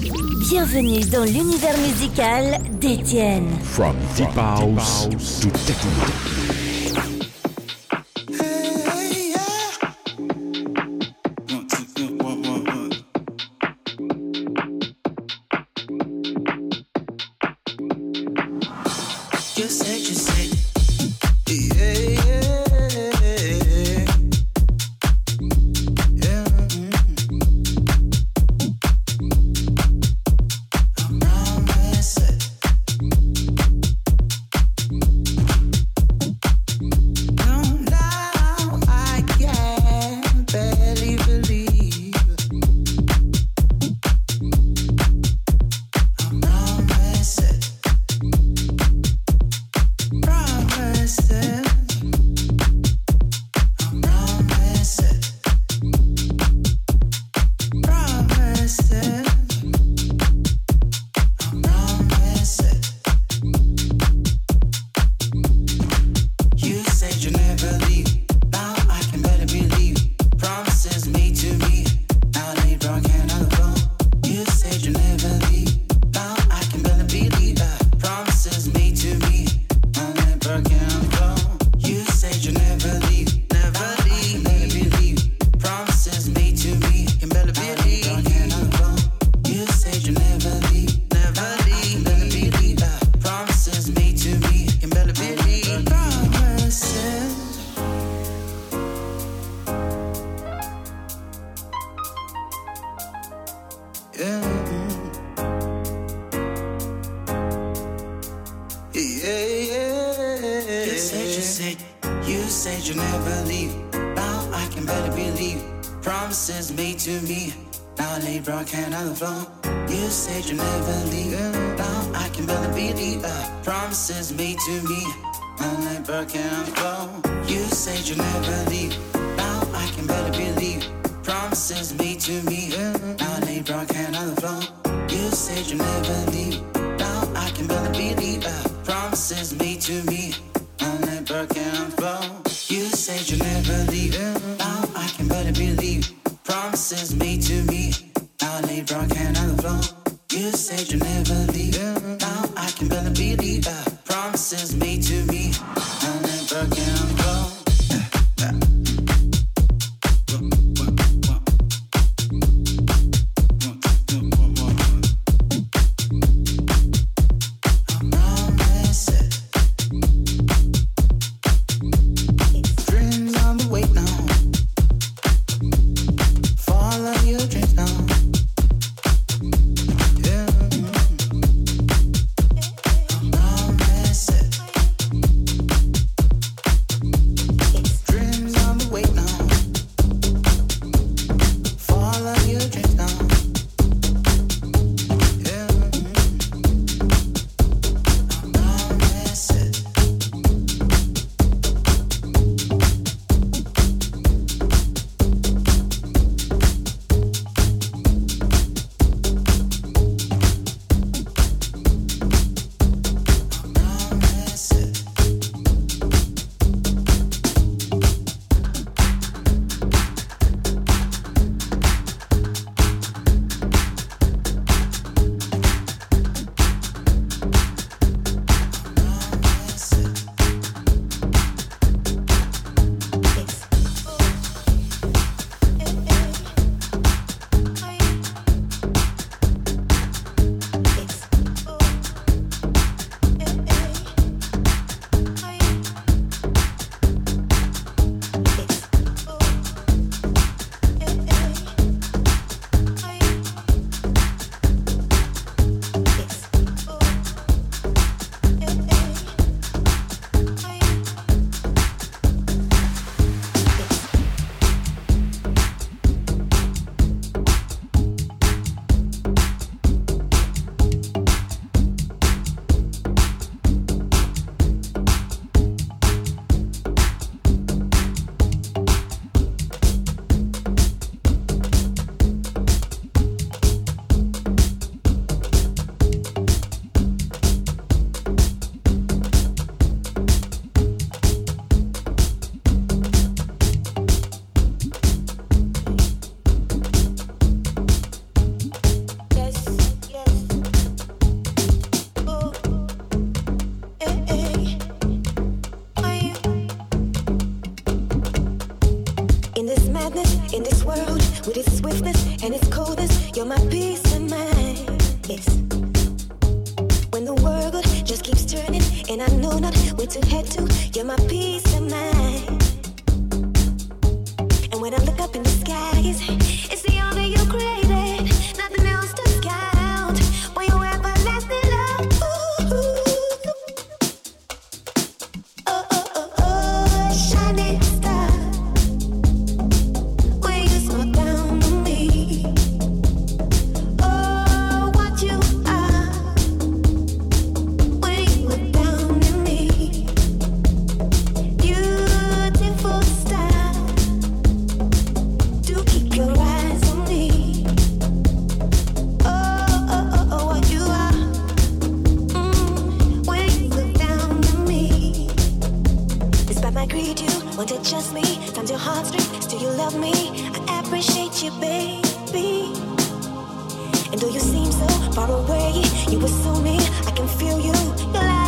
Bienvenue dans l'univers musical d'Étienne. From deep house to techno. You said you never leave. Now I can barely believe the promises made to me. I'm like broken and blow. You said you never leave. Now I can barely believe promises made to me. Now they broken on the floor. You said you never leave. Now I can barely believe the promises made to me. I'm like broken and blow. You said you never leave. Now I can barely believe promises made to me. Now I lay drunk and on the floor. You said you never leave. Now I can barely believe uh, promises made to me. I'll never can. I appreciate you, baby. And though you seem so far away, you assume me. I can feel you.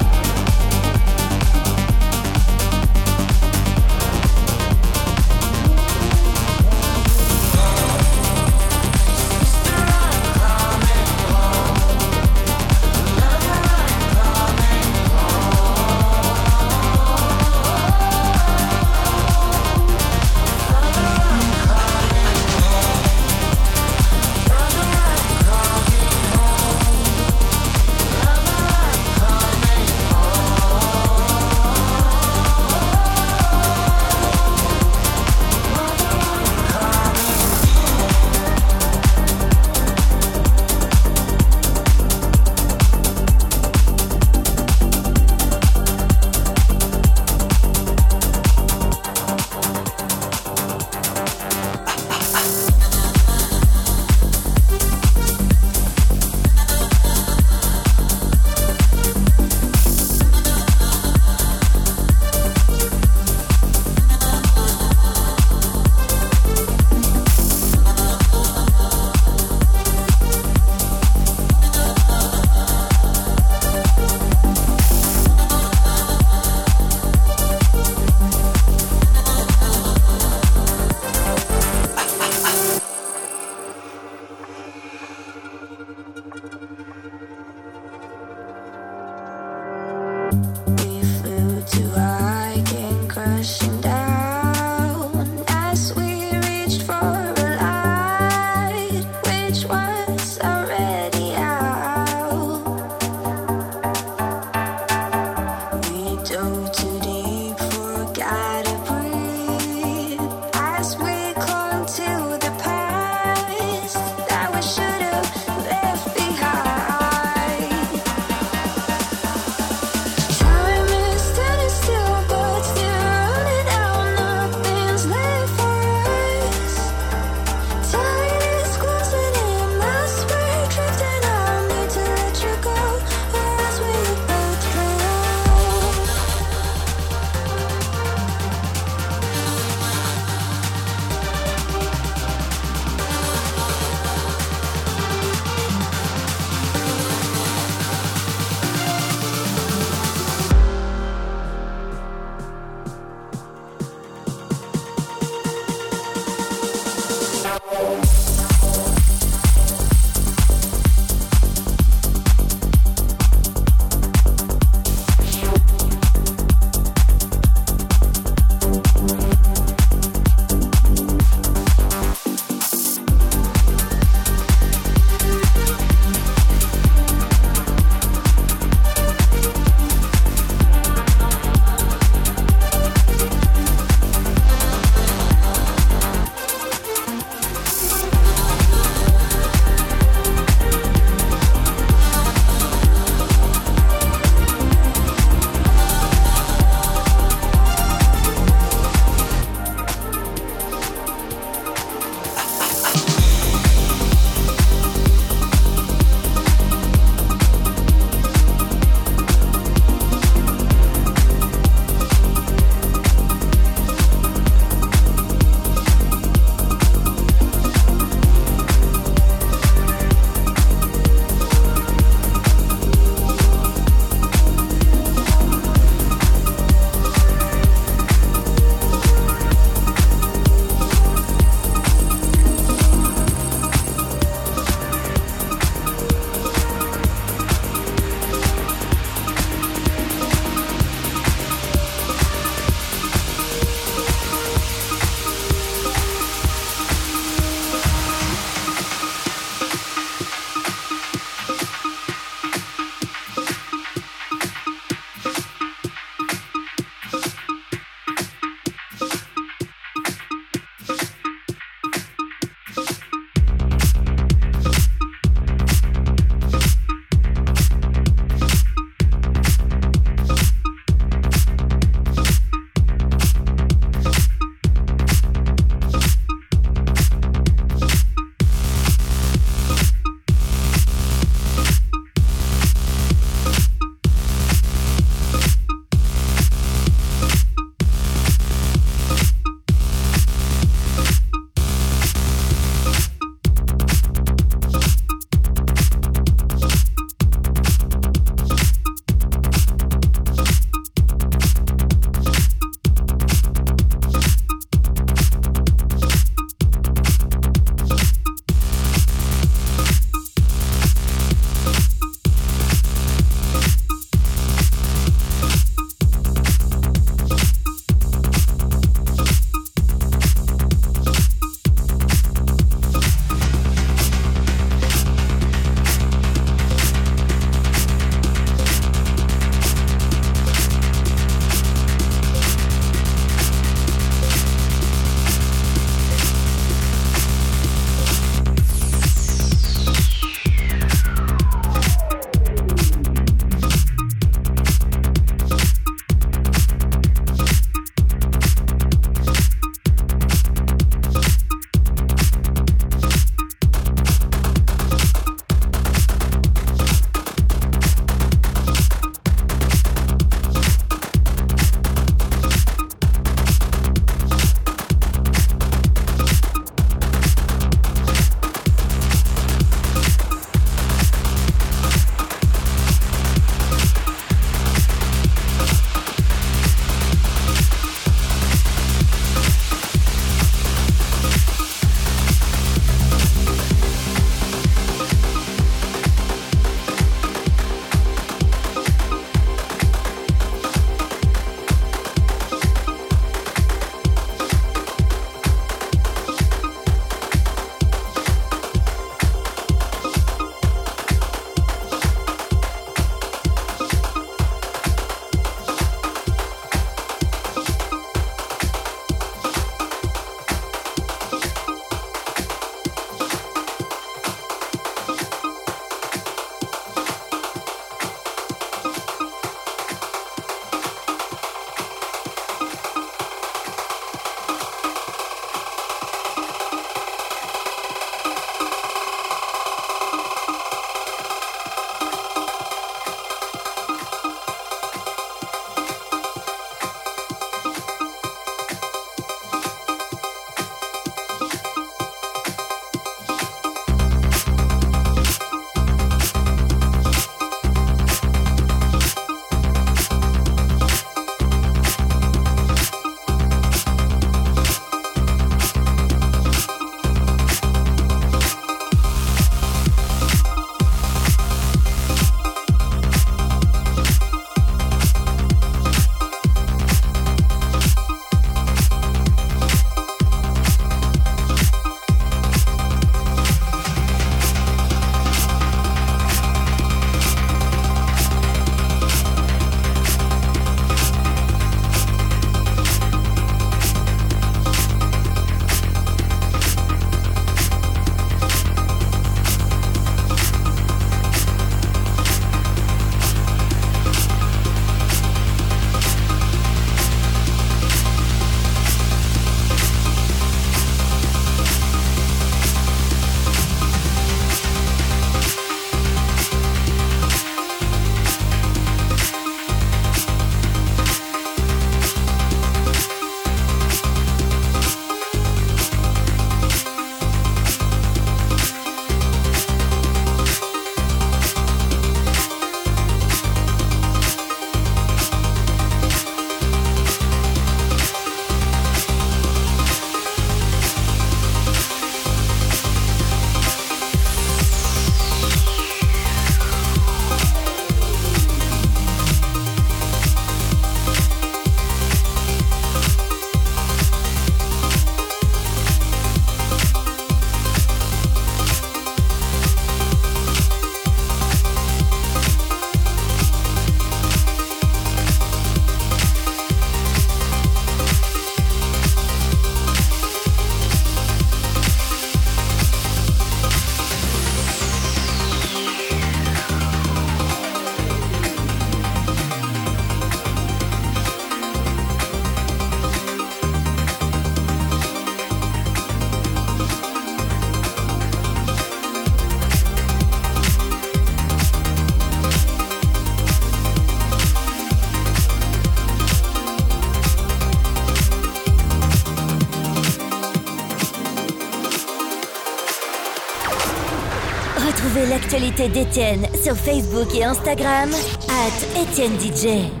L'actualité d'Étienne sur Facebook et Instagram, at Étienne DJ.